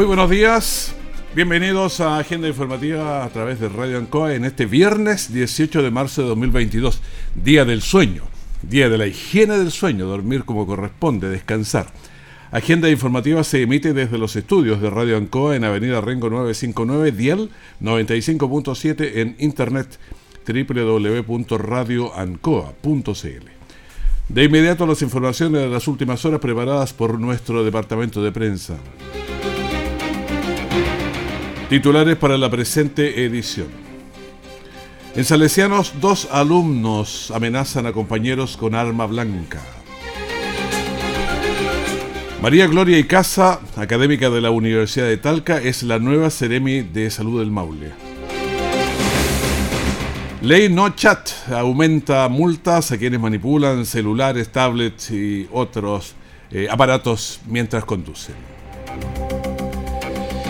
Muy buenos días, bienvenidos a Agenda Informativa a través de Radio Ancoa en este viernes 18 de marzo de 2022, Día del Sueño, Día de la Higiene del Sueño, dormir como corresponde, descansar. Agenda Informativa se emite desde los estudios de Radio Ancoa en Avenida Rengo 959, Dial 95.7 en internet www.radioancoa.cl. De inmediato las informaciones de las últimas horas preparadas por nuestro departamento de prensa. Titulares para la presente edición. En Salesianos, dos alumnos amenazan a compañeros con arma blanca. María Gloria Icaza, académica de la Universidad de Talca, es la nueva Ceremi de Salud del Maule. Ley No Chat aumenta multas a quienes manipulan celulares, tablets y otros eh, aparatos mientras conducen.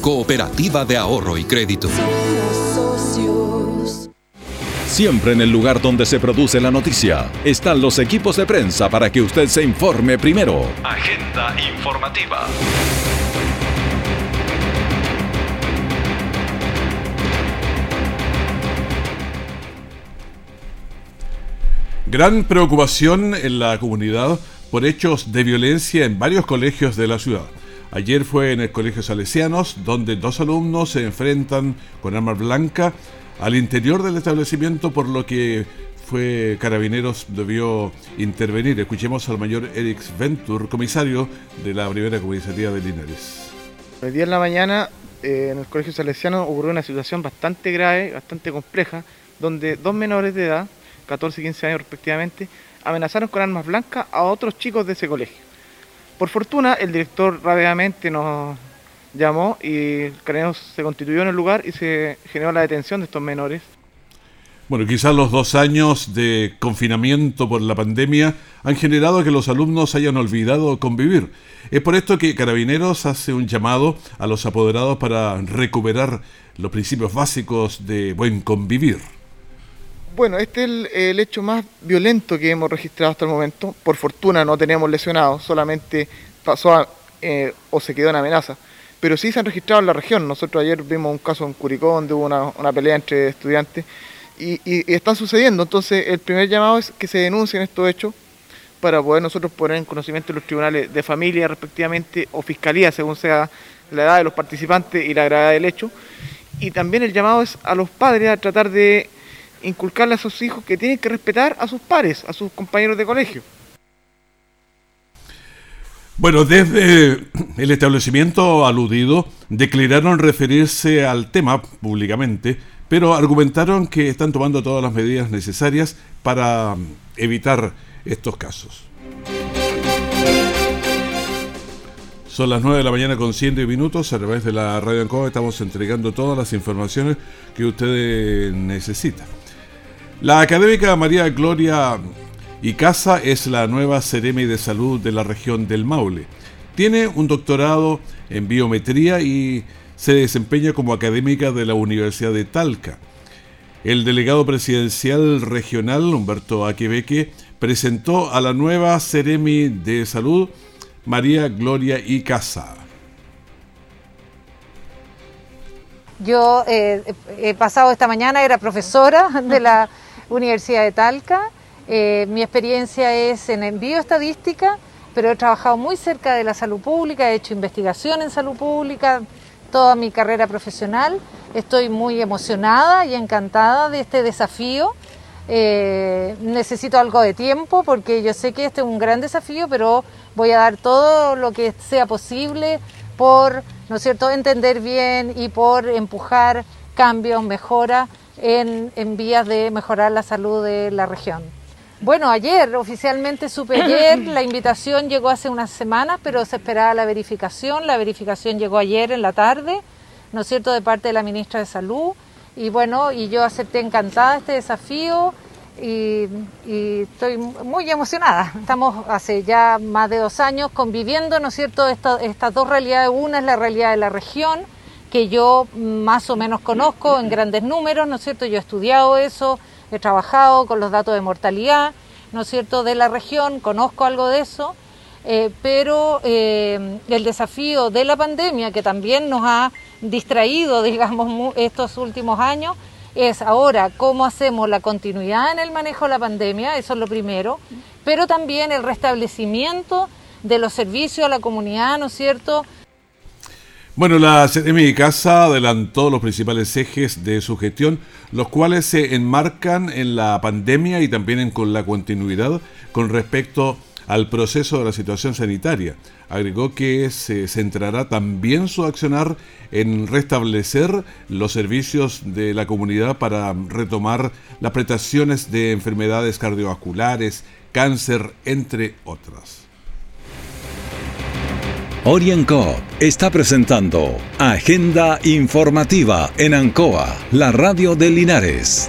cooperativa de ahorro y crédito. Siempre en el lugar donde se produce la noticia están los equipos de prensa para que usted se informe primero. Agenda informativa. Gran preocupación en la comunidad por hechos de violencia en varios colegios de la ciudad. Ayer fue en el Colegio Salesianos, donde dos alumnos se enfrentan con arma blanca al interior del establecimiento, por lo que fue Carabineros debió intervenir. Escuchemos al mayor Eric Ventur, comisario de la primera comisaría de Linares. El día en la mañana eh, en el Colegio Salesiano ocurrió una situación bastante grave, bastante compleja, donde dos menores de edad 14 y 15 años respectivamente, amenazaron con armas blancas a otros chicos de ese colegio. Por fortuna, el director rápidamente nos llamó y el se constituyó en el lugar y se generó la detención de estos menores. Bueno, quizás los dos años de confinamiento por la pandemia han generado que los alumnos hayan olvidado convivir. Es por esto que Carabineros hace un llamado a los apoderados para recuperar los principios básicos de buen convivir. Bueno, este es el, hecho más violento que hemos registrado hasta el momento. Por fortuna no tenemos lesionados, solamente pasó eh, o se quedó en amenaza. Pero sí se han registrado en la región. Nosotros ayer vimos un caso en Curicó donde hubo una, pelea entre estudiantes y, y, están sucediendo. Entonces, el primer llamado es que se denuncien estos hechos para poder nosotros poner en conocimiento los tribunales de familia respectivamente o fiscalía según sea la edad de los participantes y la gravedad del hecho. Y también el llamado es a los padres a tratar de inculcarle a sus hijos que tienen que respetar a sus pares, a sus compañeros de colegio. Bueno, desde el establecimiento aludido declararon referirse al tema públicamente, pero argumentaron que están tomando todas las medidas necesarias para evitar estos casos. Son las 9 de la mañana con 100 minutos. A través de la Radio Ancoa estamos entregando todas las informaciones que ustedes necesitan. La académica María Gloria Icaza es la nueva Ceremi de Salud de la región del Maule. Tiene un doctorado en biometría y se desempeña como académica de la Universidad de Talca. El delegado presidencial regional, Humberto Aquebeque, presentó a la nueva Ceremi de Salud, María Gloria Icaza. Yo eh, he pasado esta mañana, era profesora de la Universidad de Talca. Eh, mi experiencia es en bioestadística, pero he trabajado muy cerca de la salud pública, he hecho investigación en salud pública toda mi carrera profesional. Estoy muy emocionada y encantada de este desafío. Eh, necesito algo de tiempo porque yo sé que este es un gran desafío, pero voy a dar todo lo que sea posible por, ¿no es cierto?, entender bien y por empujar cambios, mejoras en, en vías de mejorar la salud de la región. Bueno, ayer, oficialmente supe ayer, la invitación llegó hace unas semanas, pero se esperaba la verificación. La verificación llegó ayer en la tarde, ¿no es cierto?, de parte de la ministra de Salud. Y bueno, y yo acepté encantada este desafío y, estoy muy emocionada. Estamos hace ya más de dos años conviviendo, ¿no es cierto?, estas dos realidades. Una es la realidad de la región, que yo más o menos conozco en grandes números, ¿no es cierto? Yo he estudiado eso he trabajado con los datos de mortalidad, ¿no es cierto?, de la región, conozco algo de eso, eh, pero eh, el desafío de la pandemia, que también nos ha distraído, digamos, estos últimos años, es ahora cómo hacemos la continuidad en el manejo de la pandemia, eso es lo primero, pero también el restablecimiento de los servicios a la comunidad, ¿no es cierto?, bueno, la CDMI Casa adelantó los principales ejes de su gestión, los cuales se enmarcan en la pandemia y también en, con la continuidad con respecto al proceso de la situación sanitaria. Agregó que se centrará también su accionar en restablecer los servicios de la comunidad para retomar las prestaciones de enfermedades cardiovasculares, cáncer, entre otras. Orienco está presentando Agenda Informativa en Ancoa, la radio de Linares.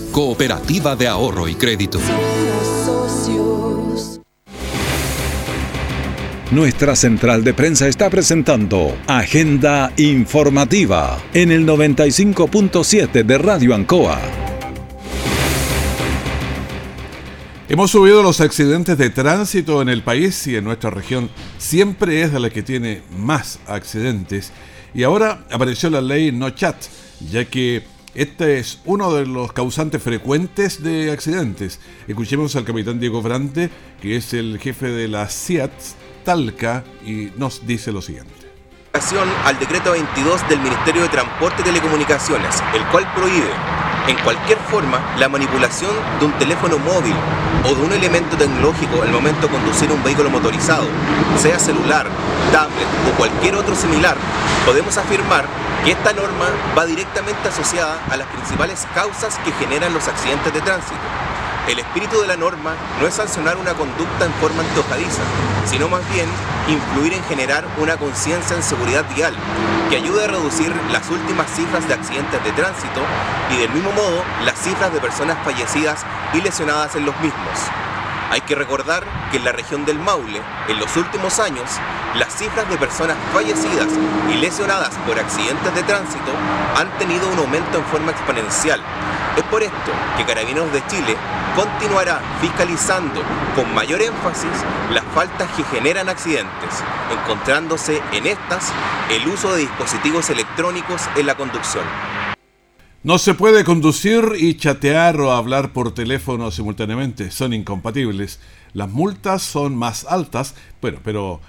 cooperativa de ahorro y crédito. Nuestra central de prensa está presentando Agenda Informativa en el 95.7 de Radio Ancoa. Hemos subido los accidentes de tránsito en el país y en nuestra región siempre es de la que tiene más accidentes. Y ahora apareció la ley No Chat, ya que este es uno de los causantes frecuentes de accidentes. Escuchemos al capitán Diego Brante, que es el jefe de la CIAT Talca, y nos dice lo siguiente al decreto 22 del Ministerio de Transporte y Telecomunicaciones, el cual prohíbe en cualquier forma la manipulación de un teléfono móvil o de un elemento tecnológico al momento de conducir un vehículo motorizado, sea celular, tablet o cualquier otro similar, podemos afirmar que esta norma va directamente asociada a las principales causas que generan los accidentes de tránsito. El espíritu de la norma no es sancionar una conducta en forma antojadiza, sino más bien influir en generar una conciencia en seguridad vial que ayude a reducir las últimas cifras de accidentes de tránsito y del mismo modo las cifras de personas fallecidas y lesionadas en los mismos. Hay que recordar que en la región del Maule, en los últimos años, las cifras de personas fallecidas y lesionadas por accidentes de tránsito han tenido un aumento en forma exponencial. Es por esto que Carabineros de Chile continuará fiscalizando con mayor énfasis las faltas que generan accidentes, encontrándose en estas el uso de dispositivos electrónicos en la conducción. No se puede conducir y chatear o hablar por teléfono simultáneamente, son incompatibles. Las multas son más altas, bueno, pero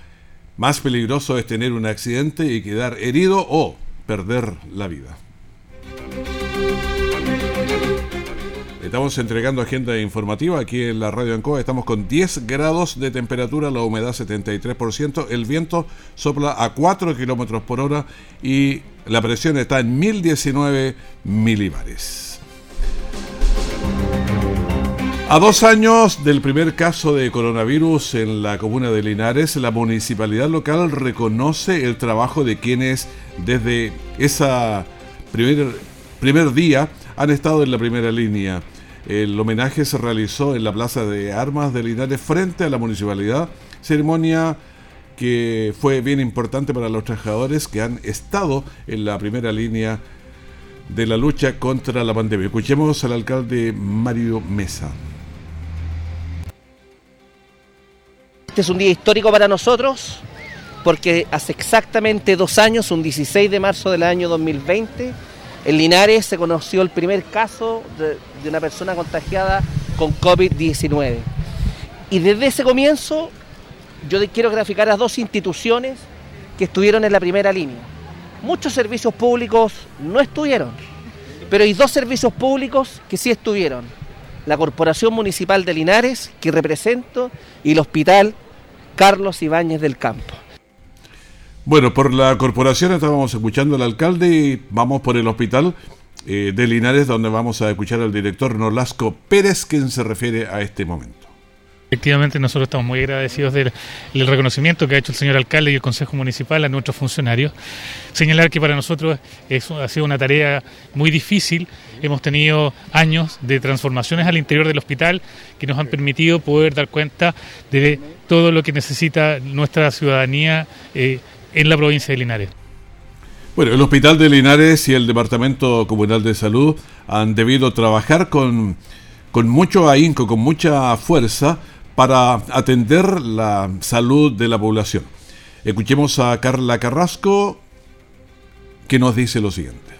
más peligroso es tener un accidente y quedar herido o perder la vida. Estamos entregando agenda informativa aquí en la Radio Ancoa. Estamos con 10 grados de temperatura, la humedad 73%, el viento sopla a 4 kilómetros por hora y la presión está en 1019 milibares. A dos años del primer caso de coronavirus en la comuna de Linares, la municipalidad local reconoce el trabajo de quienes desde ese primer, primer día han estado en la primera línea El homenaje se realizó en la Plaza de Armas de Linares frente a la municipalidad, ceremonia que fue bien importante para los trabajadores que han estado en la primera línea de la lucha contra la pandemia. Escuchemos al alcalde Mario Mesa. Este es un día histórico para nosotros porque hace exactamente dos años, un 16 de marzo del año 2020, en Linares se conoció el primer caso de, una persona contagiada con COVID-19. Y desde ese comienzo yo quiero graficar a dos instituciones que estuvieron en la primera línea. Muchos servicios públicos no estuvieron, pero hay dos servicios públicos que sí estuvieron. La Corporación Municipal de Linares, que represento, y el Hospital Carlos Ibáñez del Campo. Bueno, por la corporación estábamos escuchando al alcalde y vamos por el hospital eh, de Linares, donde vamos a escuchar al director Nolasco Pérez, quien se refiere a este momento. Efectivamente, nosotros estamos muy agradecidos del, reconocimiento que ha hecho el señor alcalde y el Consejo Municipal a nuestros funcionarios. Señalar que para nosotros es, ha sido una tarea muy difícil. Hemos tenido años de transformaciones al interior del hospital que nos han permitido poder dar cuenta de todo lo que necesita nuestra ciudadanía eh, en la provincia de Linares. Bueno, el Hospital de Linares y el Departamento Comunal de Salud han debido trabajar con, con mucho ahínco, con mucha fuerza para atender la salud de la población. Escuchemos a Carla Carrasco que nos dice lo siguiente.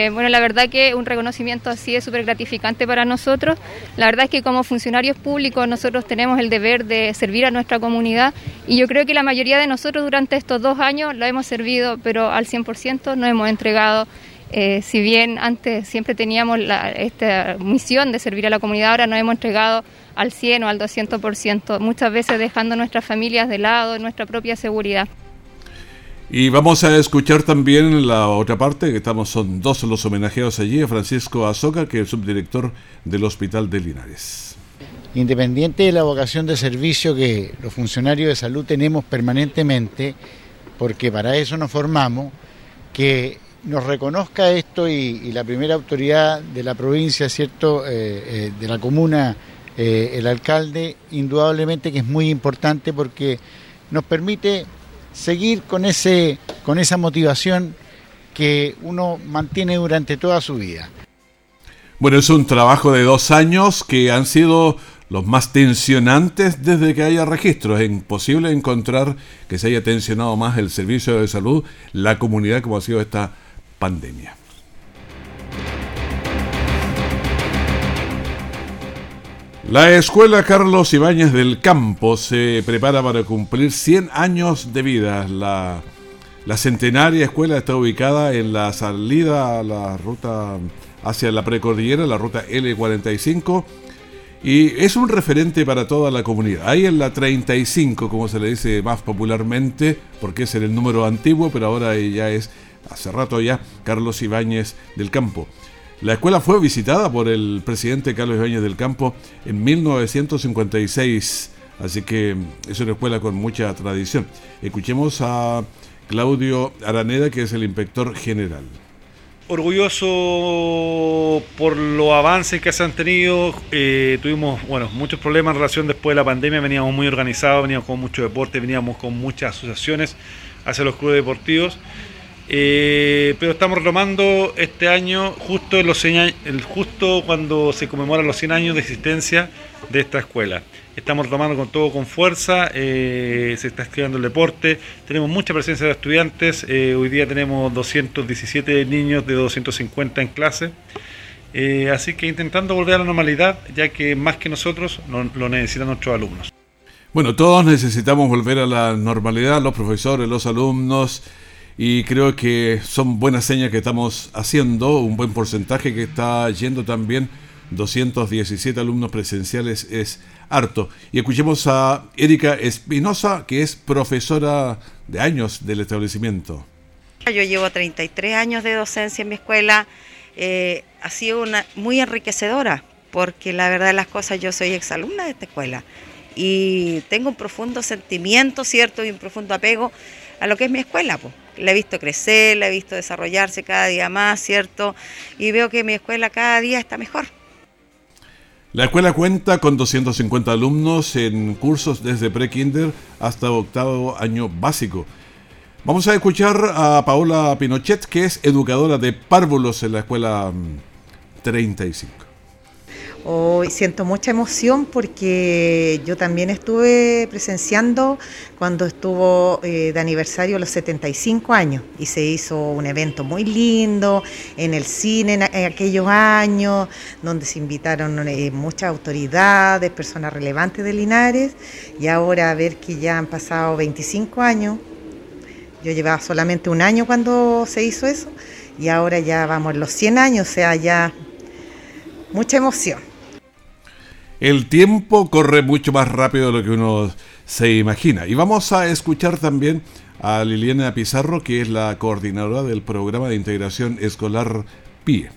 Eh, bueno, la verdad que un reconocimiento así es súper gratificante para nosotros. La verdad es que como funcionarios públicos nosotros tenemos el deber de servir a nuestra comunidad y yo creo que la mayoría de nosotros durante estos dos años lo hemos servido, pero al 100% nos hemos entregado. Eh, si bien antes siempre teníamos la, esta misión de servir a la comunidad, ahora nos hemos entregado al 100 o al 200%, muchas veces dejando nuestras familias de lado, nuestra propia seguridad. Y vamos a escuchar también la otra parte, que estamos, son dos los homenajeados allí, a Francisco Azoka, que es el subdirector del Hospital de Linares. Independiente de la vocación de servicio que los funcionarios de salud tenemos permanentemente, porque para eso nos formamos, que nos reconozca esto y, y la primera autoridad de la provincia, ¿cierto?, eh, eh, de la comuna, eh, el alcalde, indudablemente que es muy importante porque nos permite seguir con, ese, con esa motivación que uno mantiene durante toda su vida. Bueno, es un trabajo de dos años que han sido los más tensionantes desde que haya registros. Es imposible encontrar que se haya tensionado más el servicio de salud, la comunidad, como ha sido esta pandemia. La Escuela Carlos Ibáñez del Campo se prepara para cumplir 100 años de vida. La, centenaria escuela está ubicada en la salida a la ruta hacia la precordillera, la ruta L45, y es un referente para toda la comunidad. Ahí en la 35, como se le dice más popularmente, porque es el número antiguo, pero ahora ya es, hace rato ya, Carlos Ibáñez del Campo. La escuela fue visitada por el presidente Carlos Ibáñez del Campo en 1956, así que es una escuela con mucha tradición. Escuchemos a Claudio Araneda, que es el inspector general. Orgulloso por los avances que se han tenido. Eh, tuvimos bueno, muchos problemas en relación después de la pandemia. Veníamos muy organizados, veníamos con mucho deporte, veníamos con muchas asociaciones hacia los clubes deportivos. Eh, pero estamos retomando este año justo, en los el, justo cuando se conmemoran los 100 años de existencia de esta escuela. Estamos retomando con todo con fuerza, eh, se está estudiando el deporte, tenemos mucha presencia de estudiantes, eh, hoy día tenemos 217 niños de 250 en clase, así que intentando volver a la normalidad, ya que más que nosotros lo necesitan nuestros alumnos. Bueno, todos necesitamos volver a la normalidad, los profesores, los alumnos, y creo que son buenas señas que estamos haciendo, un buen porcentaje que está yendo también, 217 alumnos presenciales es harto. Y escuchemos a Erika Espinosa, que es profesora de años del establecimiento. Yo llevo 33 años de docencia en mi escuela, eh, ha sido una, muy enriquecedora, porque la verdad de las cosas yo soy exalumna de esta escuela y tengo un profundo sentimiento, ¿cierto? Y un profundo apego a lo que es mi escuela. Pues. La he visto crecer, la he visto desarrollarse cada día más, ¿cierto? Y veo que mi escuela cada día está mejor. La escuela cuenta con 250 alumnos en cursos desde pre-kinder hasta octavo año básico. Vamos a escuchar a Paola Pinochet, que es educadora de párvulos en la escuela 35. Hoy siento mucha emoción porque yo también estuve presenciando cuando estuvo eh, de aniversario los 75 años y se hizo un evento muy lindo en el cine en, aquellos años, donde se invitaron eh, muchas autoridades, personas relevantes de Linares y ahora a ver que ya han pasado 25 años, yo llevaba solamente un año cuando se hizo eso y ahora ya vamos los 100 años, o sea, ya mucha emoción. El tiempo corre mucho más rápido de lo que uno se imagina. Y vamos a escuchar también a Liliana Pizarro, que es la coordinadora del programa de integración escolar PIE.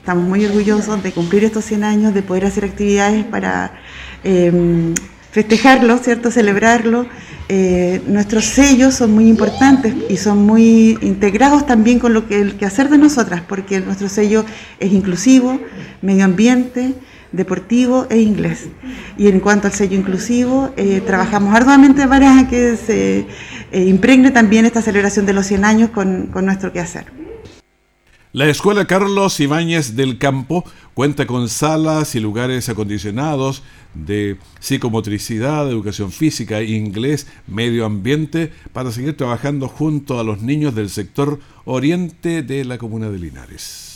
Estamos muy orgullosos de cumplir estos 100 años, de poder hacer actividades para em, festejarlo, ¿cierto? Celebrarlo. Eh, nuestros sellos son muy importantes y son muy integrados también con lo que el quehacer de nosotras, porque nuestro sello es inclusivo, medio ambiente, deportivo e inglés. Y en cuanto al sello inclusivo, eh, trabajamos arduamente para que se eh, impregne también esta celebración de los 100 años con, con nuestro quehacer. La Escuela Carlos Ibáñez del Campo cuenta con salas y lugares acondicionados de psicomotricidad, educación física, inglés, medio ambiente, para seguir trabajando junto a los niños del sector oriente de la comuna de Linares.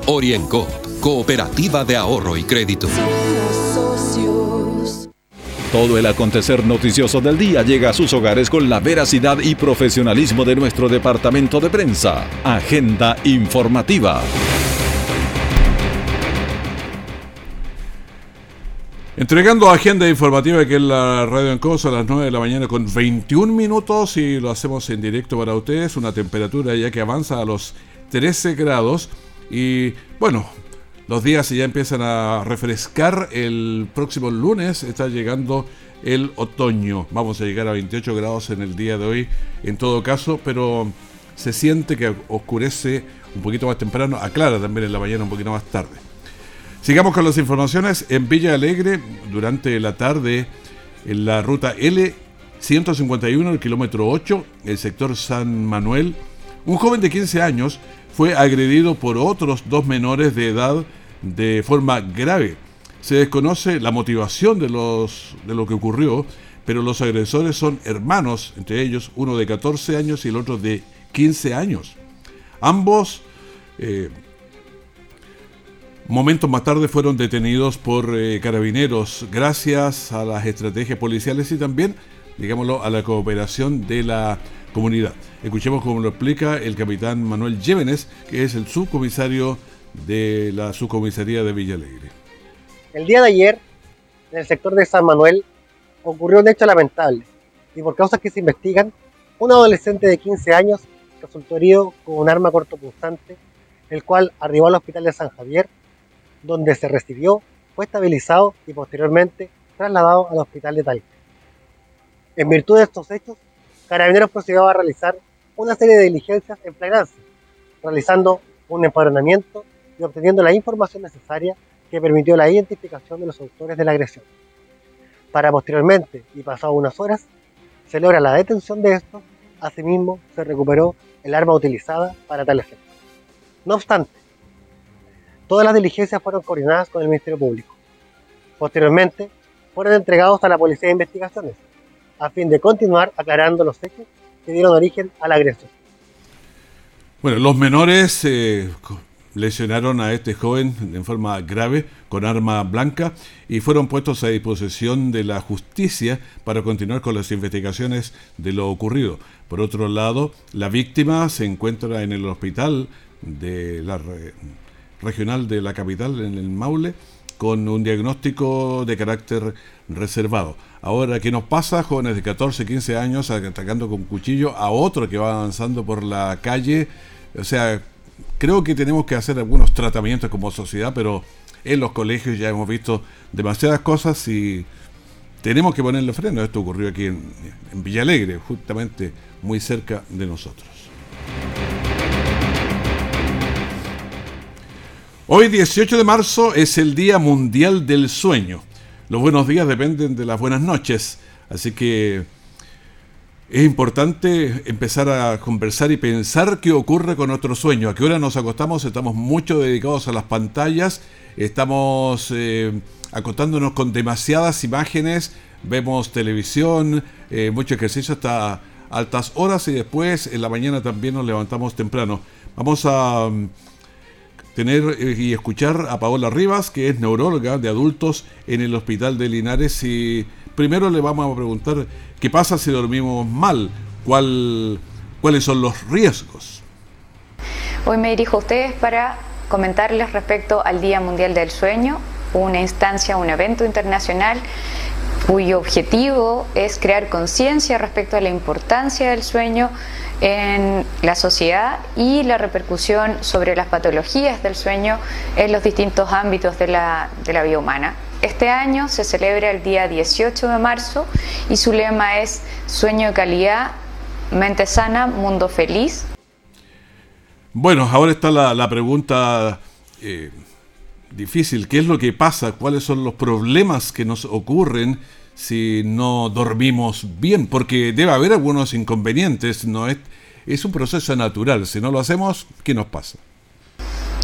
Oriencop Cooperativa de Ahorro y Crédito. Todo el acontecer noticioso del día llega a sus hogares con la veracidad y profesionalismo de nuestro departamento de prensa. Agenda informativa. Entregando agenda informativa que es la radio en Cosa a las 9 de la mañana con 21 minutos y lo hacemos en directo para ustedes. Una temperatura ya que avanza a los 13 grados. Y bueno, los días ya empiezan a refrescar. El próximo lunes está llegando el otoño. Vamos a llegar a 28 grados en el día de hoy, en todo caso, pero se siente que oscurece un poquito más temprano, aclara también en la mañana un poquito más tarde. Sigamos con las informaciones. En Villa Alegre, durante la tarde, en la ruta L 151, el kilómetro 8, el sector San Manuel, un joven de 15 años fue agredido por otros dos menores de edad de forma grave. Se desconoce la motivación de, los, de lo que ocurrió, pero los agresores son hermanos, entre ellos uno de 14 años y el otro de 15 años. Ambos, eh, momentos más tarde, fueron detenidos por eh, carabineros gracias a las estrategias policiales y también, digámoslo, a la cooperación de la comunidad. Escuchemos cómo lo explica el capitán Manuel Llévenes, que es el subcomisario de la subcomisaría de Villa Alegre. El día de ayer, en el sector de San Manuel, ocurrió un hecho lamentable y por causas que se investigan, un adolescente de 15 años resultó herido con un arma cortopunzante, el cual arribó al hospital de San Javier, donde se recibió, fue estabilizado y posteriormente trasladado al hospital de Talca. En virtud de estos hechos, Carabineros procedió a realizar una serie de diligencias en flagrancia, realizando un empadronamiento y obteniendo la información necesaria que permitió la identificación de los autores de la agresión. Para posteriormente, y pasado unas horas, se logra la detención de estos, asimismo se recuperó el arma utilizada para tal efecto. No obstante, todas las diligencias fueron coordinadas con el Ministerio Público. Posteriormente, fueron entregados a la Policía de Investigaciones, a fin de continuar aclarando los hechos que dieron origen a la agresión. Bueno, los menores, eh, lesionaron a este joven en forma grave con arma blanca y fueron puestos a disposición de la justicia para continuar con las investigaciones de lo ocurrido. Por otro lado, la víctima se encuentra en el hospital de la regional de la capital, en el Maule, con un diagnóstico de carácter reservado. Ahora, ¿qué nos pasa? Jóvenes de 14, 15 años atacando con cuchillo a otro que va avanzando por la calle. O sea, creo que tenemos que hacer algunos tratamientos como sociedad, pero en los colegios ya hemos visto demasiadas cosas y tenemos que ponerle freno. Esto ocurrió aquí en, en Villalegre, justamente muy cerca de nosotros. Hoy 18 de marzo es el Día Mundial del Sueño. Los buenos días dependen de las buenas noches, así que es importante empezar a conversar y pensar qué ocurre con nuestro sueño, a qué hora nos acostamos, estamos mucho dedicados a las pantallas, estamos eh, acostándonos con demasiadas imágenes, vemos televisión, eh, mucho ejercicio hasta altas horas y después en la mañana también nos levantamos temprano. Vamos a tener eh, y escuchar a Paola Rivas, que es neuróloga de adultos en el Hospital de Linares. Y primero le vamos a preguntar qué pasa si dormimos mal, ¿Cuál, cuáles son los riesgos. Hoy me dirijo a ustedes para comentarles respecto al Día Mundial del Sueño, una instancia, un evento internacional cuyo objetivo es crear conciencia respecto a la importancia del sueño en la sociedad y la repercusión sobre las patologías del sueño en los distintos ámbitos de la, de la vida humana. Este año se celebra el día 18 de marzo y su lema es Sueño de calidad, mente sana, mundo feliz. Bueno, ahora está la, pregunta eh, difícil. ¿Qué es lo que pasa? ¿Cuáles son los problemas que nos ocurren si no dormimos bien? Porque debe haber algunos inconvenientes, no es es un proceso natural. Si no lo hacemos, ¿qué nos pasa?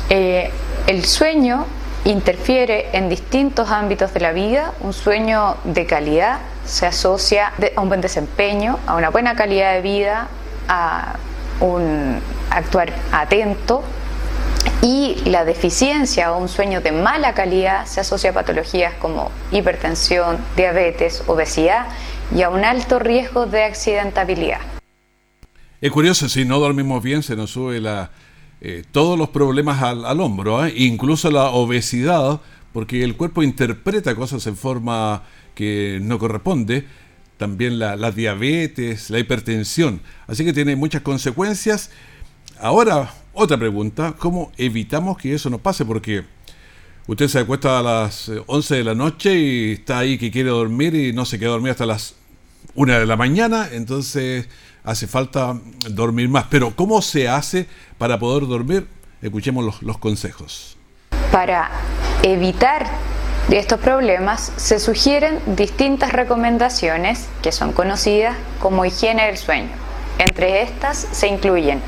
Eh, el sueño interfiere en distintos ámbitos de la vida. Un sueño de calidad se asocia a un buen desempeño, a una buena calidad de vida, a un actuar atento. Y la deficiencia o un sueño de mala calidad se asocia a patologías como hipertensión, diabetes, obesidad y a un alto riesgo de accidentabilidad. Es curioso, si no dormimos bien se nos sube la, eh, todos los problemas al, hombro, ¿eh? incluso la obesidad, porque el cuerpo interpreta cosas en forma que no corresponde, también la, la diabetes, la hipertensión, así que tiene muchas consecuencias. Ahora, otra pregunta, ¿cómo evitamos que eso nos pase? Porque usted se acuesta a las 11 de la noche y está ahí que quiere dormir y no se queda dormir hasta las 1 de la mañana, entonces hace falta dormir más. Pero ¿cómo se hace para poder dormir? Escuchemos los, consejos. Para evitar estos problemas se sugieren distintas recomendaciones que son conocidas como higiene del sueño. Entre estas se incluyen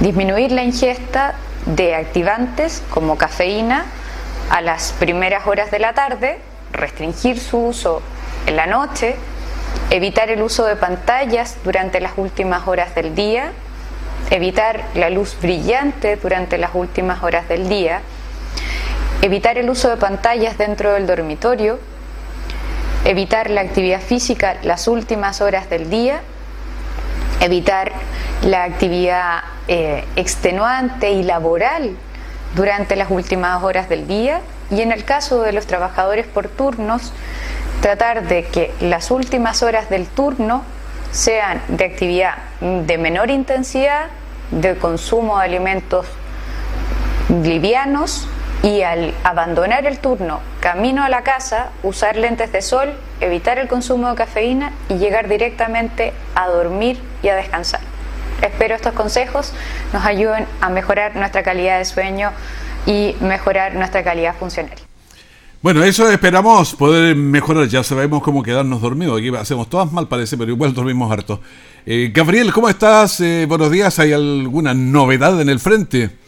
disminuir la ingesta de activantes como cafeína a las primeras horas de la tarde, restringir su uso en la noche evitar el uso de pantallas durante las últimas horas del día, evitar la luz brillante durante las últimas horas del día, evitar el uso de pantallas dentro del dormitorio, evitar la actividad física las últimas horas del día, evitar la actividad eh, extenuante y laboral durante las últimas horas del día y en el caso de los trabajadores por turnos, tratar de que las últimas horas del turno sean de actividad de menor intensidad, de consumo de alimentos livianos y al abandonar el turno camino a la casa, usar lentes de sol, evitar el consumo de cafeína y llegar directamente a dormir y a descansar. Espero estos consejos nos ayuden a mejorar nuestra calidad de sueño y mejorar nuestra calidad funcional. Bueno, eso esperamos poder mejorar. Ya sabemos cómo quedarnos dormidos. Aquí hacemos todas mal, parece, pero igual dormimos harto. Eh, Gabriel, ¿cómo estás? Eh, buenos días. ¿Hay alguna novedad en el frente?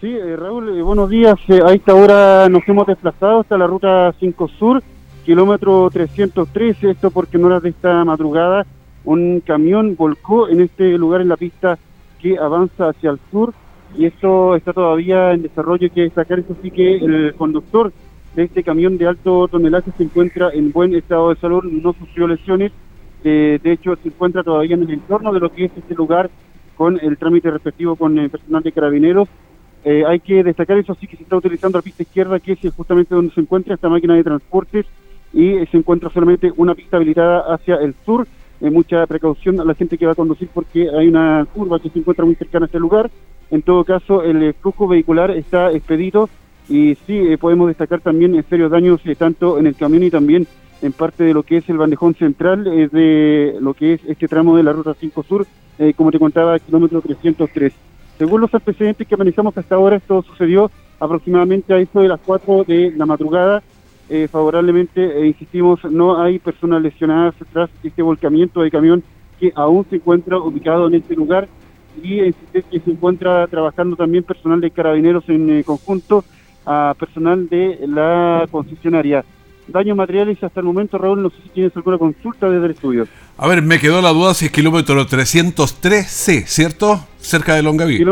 Sí, eh, Raúl, buenos días. a esta hora nos hemos desplazado hasta la ruta 5 Sur, kilómetro 313. Esto porque en horas de esta madrugada un camión volcó en este lugar en la pista que avanza hacia el sur y esto está todavía en desarrollo. Hay que destacar eso sí que el conductor de este camión de alto tonelaje se encuentra en buen estado de salud, no sufrió lesiones, eh, de hecho se encuentra todavía en el entorno de lo que es este lugar con el trámite respectivo con el personal de carabineros. Eh, hay que destacar eso sí que se está utilizando la pista izquierda, que es justamente donde se encuentra esta máquina de transportes, y se encuentra solamente una pista habilitada hacia el sur. Eh, mucha precaución a la gente que va a conducir porque hay una curva que se encuentra muy cercana a este lugar. En todo caso, el flujo vehicular está expedito y sí eh, podemos destacar también serios daños tanto en el camión y también en parte de lo que es el bandejón central de lo que es este tramo de la Ruta 5 Sur, como te contaba, kilómetro 303. Según los antecedentes que analizamos hasta ahora, esto sucedió aproximadamente a eso de las 4 de la madrugada. Eh, favorablemente, eh, insistimos, no hay personas lesionadas tras este volcamiento de camión que aún se encuentra ubicado en este lugar y insistir que se encuentra trabajando también personal de carabineros en eh, conjunto a personal de la concesionaria. Daños materiales hasta el momento, Raúl, no sé si tienes alguna consulta desde el estudio. A ver, me quedó la duda si es kilómetro 303C, ¿cierto? Cerca de Longaví.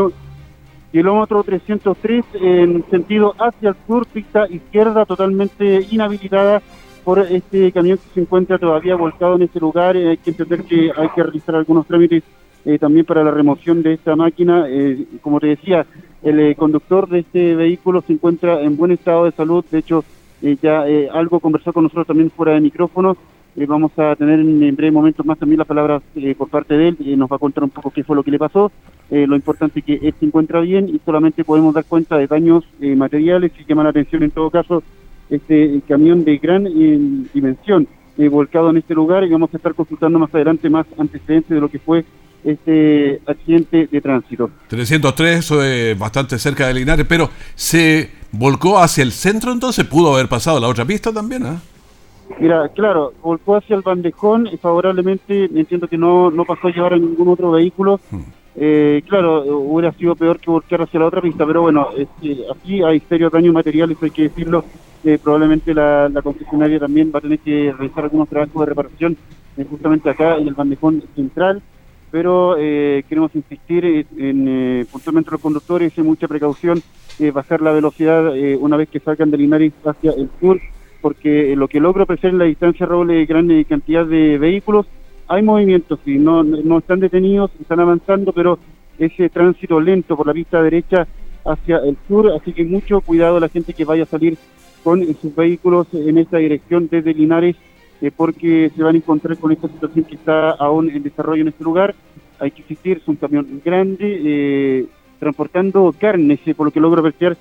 kilómetro 303 en sentido hacia el sur, pista izquierda totalmente inhabilitada por este camión que se encuentra todavía volcado en este lugar. Eh, hay que entender que hay que realizar algunos trámites eh, también para la remoción de esta máquina. Eh, como te decía, el conductor de este vehículo se encuentra en buen estado de salud. De hecho, ya algo conversó con nosotros también fuera de micrófono. Eh, vamos a tener en, breve momentos más también las palabras eh, por parte de él, nos va a contar un poco qué fue lo que le pasó. Eh, lo importante es que él se encuentra bien y solamente podemos dar cuenta de daños materiales y llama la atención en todo caso este camión de gran dimensión volcado en este lugar y vamos a estar consultando más adelante más antecedentes de lo que fue este accidente de tránsito. 303, eso es bastante cerca de Linares, pero se volcó hacia el centro entonces, pudo haber pasado la otra pista también, ¿ah? Mira, claro, volcó hacia el bandejón y favorablemente entiendo que no, no pasó a llevar a ningún otro vehículo. Hmm. Eh, claro, hubiera sido peor que volcar hacia la otra pista, pero bueno, aquí hay serios daños materiales, hay que decirlo. Eh, probablemente la, concesionaria también va a tener que realizar algunos trabajos de reparación eh, justamente acá en el bandejón central, pero queremos insistir en, puntualmente los conductores, mucha precaución, bajar la velocidad una vez que salgan de Linares hacia el sur porque lo que logro apreciar en la distancia, Raúl, es gran cantidad de vehículos. Hay movimientos, sí, no, no están detenidos, están avanzando, pero ese tránsito lento por la pista derecha hacia el sur, así que mucho cuidado a la gente que vaya a salir con sus vehículos en esta dirección desde Linares, eh, porque se van a encontrar con esta situación que está aún en desarrollo en este lugar. Hay que existir, es un camión grande, eh, transportando carnes, eh, por lo que logro apreciar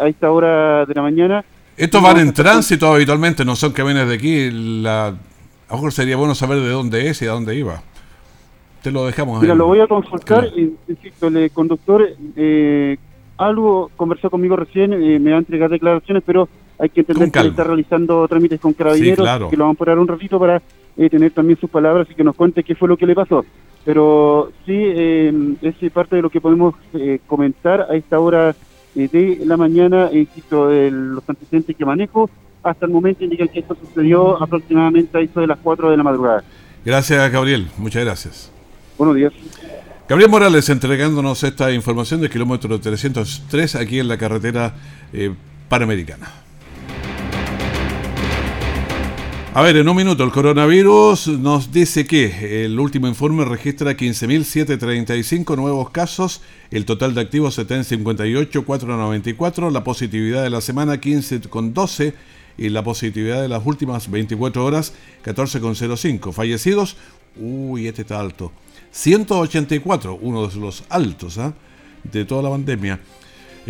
a esta hora de la mañana. Estos van en tránsito habitualmente, no son camiones de aquí. La, a lo mejor sería bueno saber de dónde es y a dónde iba. Te lo dejamos. Mira, lo voy a consultar. Insisto, el conductor eh, algo conversó conmigo recién, eh, me va a entregar declaraciones, pero hay que entender que está realizando trámites con carabineros, que lo van a parar un ratito para eh, tener también sus palabras y que nos cuente qué fue lo que le pasó. Pero sí, es parte de lo que podemos comentar a esta hora eh, de la mañana, insisto, los antecedentes que manejo, hasta el momento indican que esto sucedió aproximadamente a eso de las 4 de la madrugada. Gracias, Gabriel. Muchas gracias. Buenos días. Gabriel Morales entregándonos esta información del kilómetro 303 aquí en la carretera eh, panamericana. A ver, en un minuto, el coronavirus nos dice que el último informe registra 15.735 nuevos casos, el total de activos 758.494, la positividad de la semana 15,12 y la positividad de las últimas 24 horas 14,05. Fallecidos, uy, este está alto, 184, uno de los altos ¿ah? de toda la pandemia.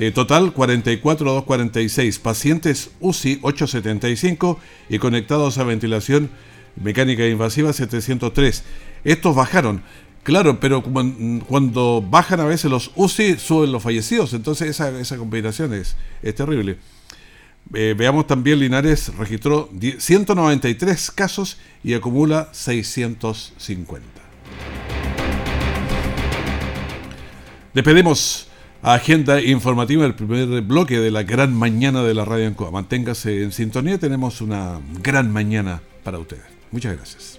Eh, total 44,246 pacientes UCI 875 y conectados a ventilación mecánica invasiva 703. Estos bajaron. Claro, pero cuando bajan a veces los UCI suben los fallecidos, entonces esa, esa combinación es, es terrible. Eh, veamos también, Linares registró 193 casos y acumula 650. Despedimos agenda informativa, el primer bloque de la gran mañana de la radio Ancoa. Manténgase en sintonía, tenemos una gran mañana para ustedes. Muchas gracias.